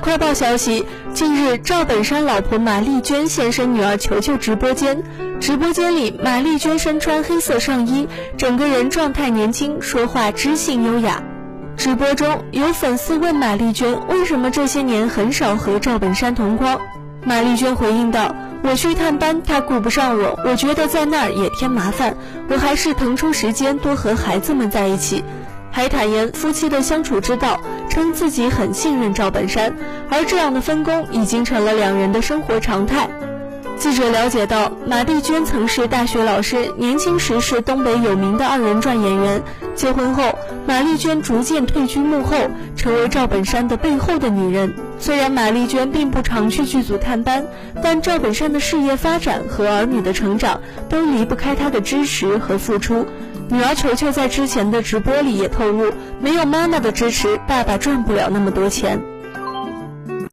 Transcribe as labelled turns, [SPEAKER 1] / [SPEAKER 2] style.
[SPEAKER 1] 快报消息，近日赵本山老婆马丽娟现身女儿球球直播间，直播间里马丽娟身穿黑色上衣，整个人状态年轻，说话知性优雅。直播中有粉丝问马丽娟为什么这些年很少和赵本山同框，马丽娟回应道：“我去探班，他顾不上我，我觉得在那儿也添麻烦，我还是腾出时间多和孩子们在一起。”还坦言夫妻的相处之道，称自己很信任赵本山，而这样的分工已经成了两人的生活常态。记者了解到，马丽娟曾是大学老师，年轻时是东北有名的二人转演员。结婚后，马丽娟逐渐退居幕后，成为赵本山的背后的女人。虽然马丽娟并不常去剧组探班，但赵本山的事业发展和儿女的成长都离不开她的支持和付出。女儿球球在之前的直播里也透露，没有妈妈的支持，爸爸赚不了那么多钱。